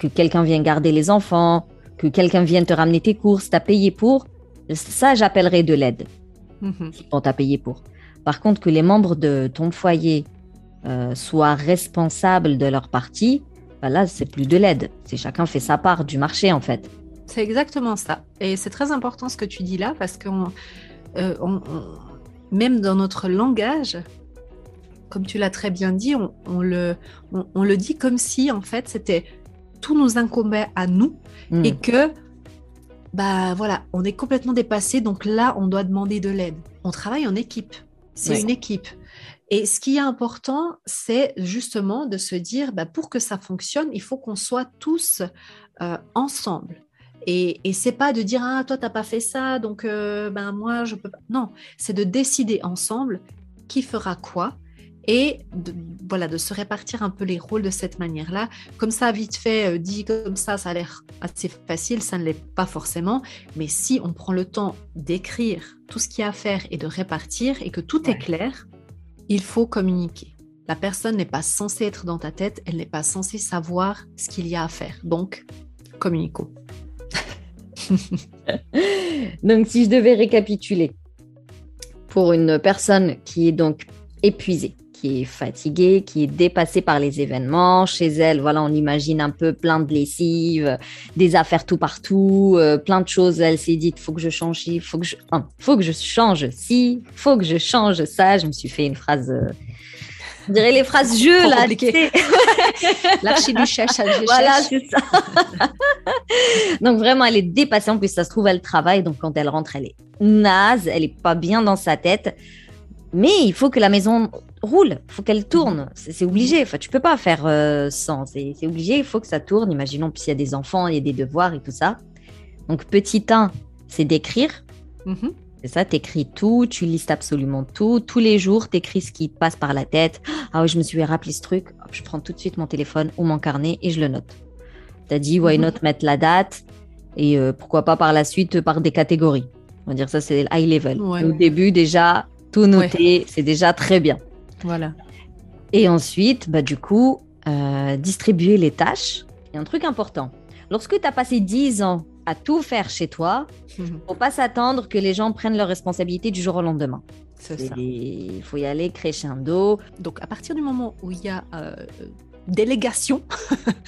que quelqu'un vienne garder les enfants, que quelqu'un vienne te ramener tes courses, t'as payé pour, ça j'appellerais de l'aide. Mhm. On t'a payé pour. Par contre, que les membres de ton foyer euh, soient responsables de leur partie, bah là, c'est plus de l'aide. C'est chacun fait sa part du marché, en fait. C'est exactement ça. Et c'est très important ce que tu dis là, parce que euh, même dans notre langage, comme tu l'as très bien dit, on, le, on, le dit comme si, en fait, c'était tout nous incombait à nous hmm. et que bah voilà, on est complètement dépassé, donc là, on doit demander de l'aide. On travaille en équipe, c'est une équipe. Et ce qui est important, c'est justement de se dire, bah, pour que ça fonctionne, il faut qu'on soit tous euh, ensemble. Et, et c'est pas de dire ah toi t'as pas fait ça donc euh, ben moi je peux pas. Non, c'est de décider ensemble qui fera quoi et de, voilà, de se répartir un peu les rôles de cette manière-là. Comme ça, vite fait, euh, dit comme ça, ça a l'air assez facile, ça ne l'est pas forcément. Mais si on prend le temps d'écrire tout ce qu'il y a à faire et de répartir et que tout est clair, il faut communiquer. La personne n'est pas censée être dans ta tête, elle n'est pas censée savoir ce qu'il y a à faire. Donc, communiquons. donc, si je devais récapituler, pour une personne qui est donc épuisée, qui est fatiguée, qui est dépassée par les événements. Chez elle, voilà, on imagine un peu plein de lessives, des affaires tout partout, euh, plein de choses. Elle s'est dit, faut que je change il faut que je, faut que je change ci, faut que je change ça. Je me suis fait une phrase. Euh, on dirait les phrases jeux là. L'archiduchesse Voilà, c'est ça. donc vraiment, elle est dépassée. En plus, ça se trouve, elle travaille. Donc quand elle rentre, elle est naze. Elle est pas bien dans sa tête. Mais il faut que la maison roule, il faut qu'elle tourne. C'est obligé. Enfin, tu peux pas faire euh, sans. C'est obligé. Il faut que ça tourne. Imaginons s'il y a des enfants, il y a des devoirs et tout ça. Donc, petit 1, c'est d'écrire. Mm-hmm. C'est ça, tu écris tout, tu listes absolument tout. Tous les jours, tu écris ce qui te passe par la tête. Ah oui, je me suis rappelé ce truc. je prends tout de suite mon téléphone ou mon carnet et je le note. Tu as dit, why mm-hmm. not mettre la date et euh, pourquoi pas par la suite par des catégories. On va dire ça, c'est high level. Au début, déjà, tout noter, c'est déjà très bien. Voilà. Et ensuite, bah, du coup, euh, distribuer les tâches. Et un truc important, lorsque tu as passé 10 ans à tout faire chez toi, il ne faut pas s'attendre que les gens prennent leurs responsabilités du jour au lendemain. C'est ça. Il faut y aller crescendo. Donc, à partir du moment où il y a euh, délégation,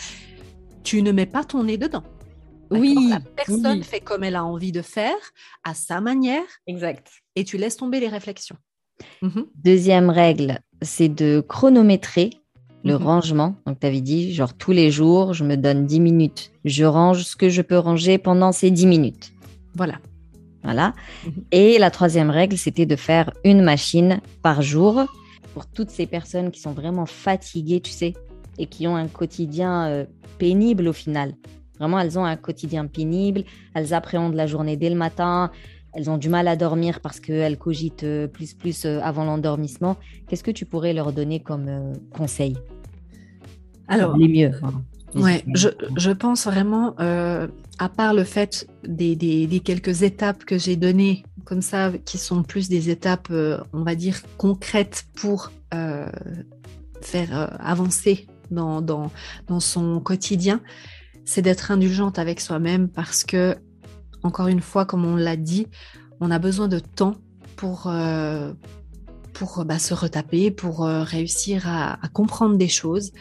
tu ne mets pas ton nez dedans. Oui. La personne fait comme elle a envie de faire, à sa manière. Exact. Et tu laisses tomber les réflexions. Mhm. Deuxième règle, c'est de chronométrer le mhm. rangement. Donc, tu avais dit, genre tous les jours, je me donne 10 minutes. Je range ce que je peux ranger pendant ces 10 minutes. Voilà. Voilà. Mhm. Et la troisième règle, c'était de faire une machine par jour pour toutes ces personnes qui sont vraiment fatiguées, tu sais, et qui ont un quotidien euh, pénible au final. Vraiment, elles ont un quotidien pénible, elles appréhendent la journée dès le matin, elles ont du mal à dormir parce qu'elles cogitent euh, plus plus euh, avant l'endormissement. Qu'est-ce que tu pourrais leur donner comme euh, conseil? Alors, les mieux. Ouais, je, je, pense vraiment, euh, à part le fait des, des, des quelques étapes que j'ai données, comme ça, qui sont plus des étapes, euh, on va dire, concrètes pour euh, faire avancer dans, dans, dans, son quotidien, c'est d'être indulgente avec soi-même parce que, encore une fois, comme on l'a dit, on a besoin de temps pour, euh, pour bah, se retaper, pour euh, réussir à, comprendre des choses.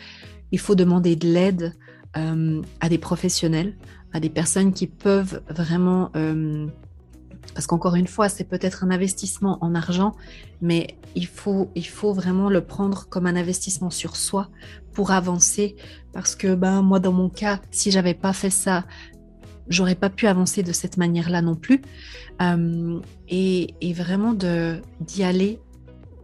Il faut demander de l'aide euh, à des professionnels, à des personnes qui peuvent vraiment... Parce qu'encore une fois, c'est peut-être un investissement en argent, mais il faut, il faut vraiment le prendre comme un investissement sur soi pour avancer. Parce que ben, moi, dans mon cas, si j'avais pas fait ça, j'aurais pas pu avancer de cette manière-là non plus. Euh, et, vraiment d'y aller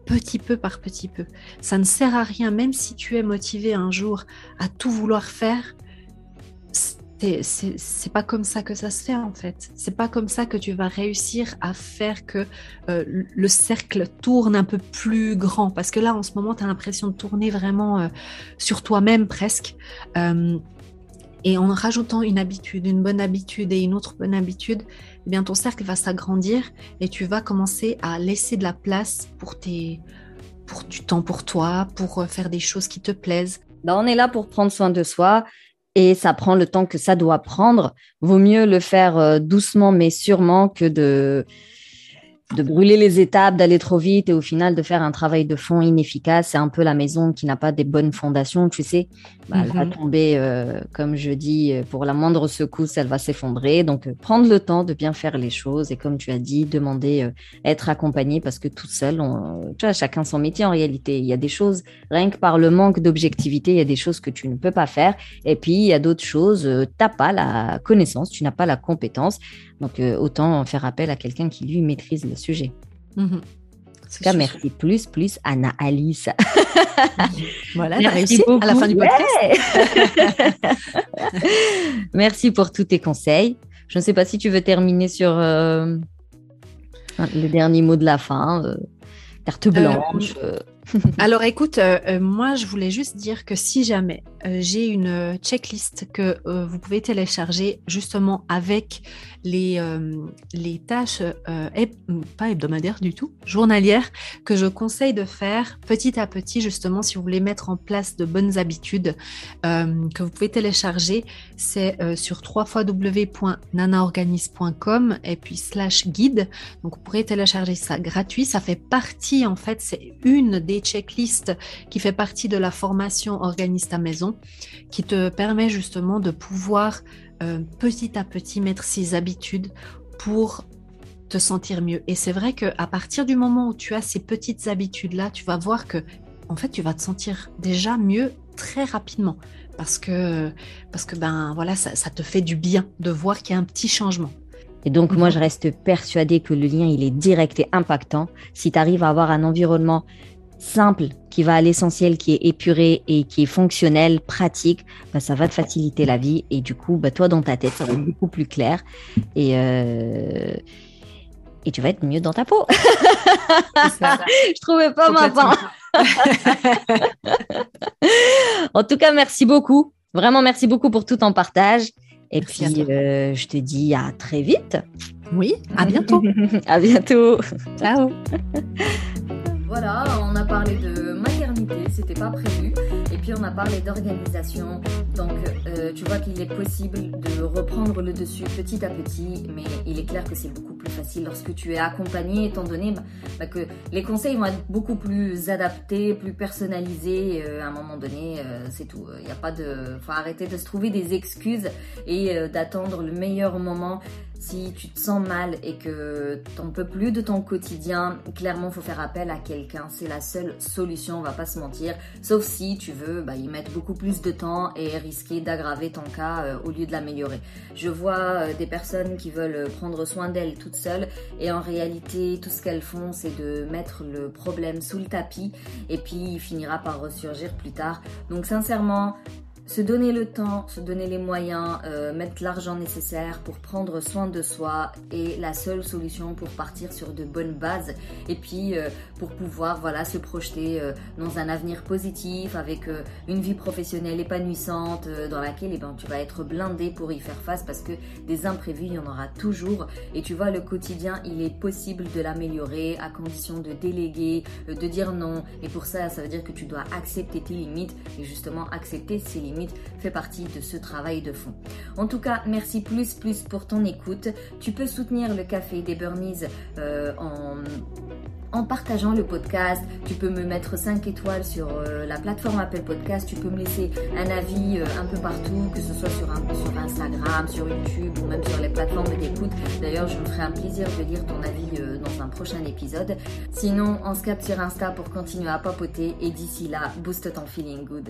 petit peu par petit peu. Ça ne sert à rien, même si tu es motivé un jour à tout vouloir faire, c'est pas comme ça que ça se fait en fait. C'est pas comme ça que tu vas réussir à faire que euh, le cercle tourne un peu plus grand. Parce que là, en ce moment, tu as l'impression de tourner vraiment euh, sur toi-même presque. Et en rajoutant une habitude, une bonne habitude et une autre bonne habitude, eh bien ton cercle va s'agrandir et tu vas commencer à laisser de la place pour du temps pour toi, pour faire des choses qui te plaisent. Ben, on est là pour prendre soin de soi et ça prend le temps que ça doit prendre. Vaut mieux le faire euh, doucement mais sûrement que de de brûler les étapes, d'aller trop vite et au final de faire un travail de fond inefficace. C'est un peu la maison qui n'a pas des bonnes fondations, tu sais. Bah, Elle va Mhm. tomber, euh, comme je dis, euh, pour la moindre secousse, elle va s'effondrer. Donc, euh, prendre le temps de bien faire les choses et comme tu as dit, demander euh, être accompagné parce que tout seul, on, tu vois, chacun son métier en réalité. Il y a des choses, rien que par le manque d'objectivité, il y a des choses que tu ne peux pas faire. Et puis, il y a d'autres choses, euh, t'as pas la connaissance, tu n'as pas la compétence. Donc, euh, autant faire appel à quelqu'un qui, lui, maîtrise le sujet. Mhm. En tout cas, sûr. merci plus, plus, Anna Alice. Voilà, t'as Merci réussi à la fin du podcast. merci pour tous tes conseils. Je ne sais pas si tu veux terminer sur euh, le dernier mot de la fin. euh, carte blanche. euh. Alors écoute, moi je voulais juste dire que si jamais j'ai une checklist que vous pouvez télécharger justement avec les, euh, les tâches, euh, pas hebdomadaires du tout, journalières, que je conseille de faire petit à petit justement si vous voulez mettre en place de bonnes habitudes euh, que vous pouvez télécharger, c'est sur www.nanaorganisme.com et puis slash guide. Donc vous pourrez télécharger ça gratuit. Ça fait partie en fait, c'est une des checklists qui fait partie de la formation Organise ta maison, qui te permet justement de pouvoir euh, petit à petit mettre ces habitudes pour te sentir mieux. Et c'est vrai que à partir du moment où tu as ces petites habitudes là, tu vas voir que en fait tu vas te sentir déjà mieux très rapidement parce que parce que ben voilà ça, ça te fait du bien de voir qu'il y a un petit changement. Et donc, moi, Mhm. je reste persuadée que le lien, il est direct et impactant. Si tu arrives à avoir un environnement simple, qui va à l'essentiel, qui est épuré et qui est fonctionnel, pratique, bah, ça va te faciliter la vie. Et du coup, bah, toi, dans ta tête, ça va être beaucoup plus clair. Et, euh, et tu vas être mieux dans ta peau. je trouvais pas ma. En tout cas, merci beaucoup. Vraiment, merci beaucoup pour tout ton partage. Et Merci puis, euh, je te dis à très vite. Oui, à bientôt. à bientôt. Ciao. Voilà, on a parlé de maternité, c'était pas prévu. Et puis on a parlé d'organisation. Donc euh, tu vois qu'il est possible de reprendre le dessus petit à petit, mais il est clair que c'est beaucoup plus facile lorsque tu es accompagné, étant donné bah, que les conseils vont être beaucoup plus adaptés, plus personnalisés. Euh, à un moment donné, euh, c'est tout. Il n'y a pas de, faut arrêter de se trouver des excuses et euh, d'attendre le meilleur moment. Si tu te sens mal et que t'en peux plus de ton quotidien, clairement faut faire appel à quelqu'un. C'est la seule solution, on va pas se mentir. Sauf si tu veux bah, y mettre beaucoup plus de temps et risquer d'aggraver ton cas euh, au lieu de l'améliorer. Je vois euh, des personnes qui veulent prendre soin d'elles toutes seules et en réalité tout ce qu'elles font c'est de mettre le problème sous le tapis et puis il finira par ressurgir plus tard. Donc sincèrement, se donner le temps, se donner les moyens, euh, mettre l'argent nécessaire pour prendre soin de soi est la seule solution pour partir sur de bonnes bases et puis euh, pour pouvoir voilà se projeter euh, dans un avenir positif avec une vie professionnelle épanouissante dans laquelle eh ben, tu vas être blindé pour y faire face parce que des imprévus il y en aura toujours. Et tu vois le quotidien il est possible de l'améliorer à condition de déléguer, de dire non. Et pour ça ça veut dire que tu dois accepter tes limites et justement accepter ces limites fait partie de ce travail de fond. En tout cas, merci plus plus pour ton écoute. Tu peux soutenir le Café des Burnies euh, en en partageant le podcast. Tu peux me mettre 5 étoiles sur euh, la plateforme Apple Podcast. Tu peux me laisser un avis euh, un peu partout, que ce soit sur, Instagram, sur YouTube ou même sur les plateformes d'écoute. D'ailleurs, je me ferai un plaisir de lire ton avis dans un prochain épisode. Sinon, on se capte sur Insta pour continuer à papoter et d'ici là, booste ton feeling good.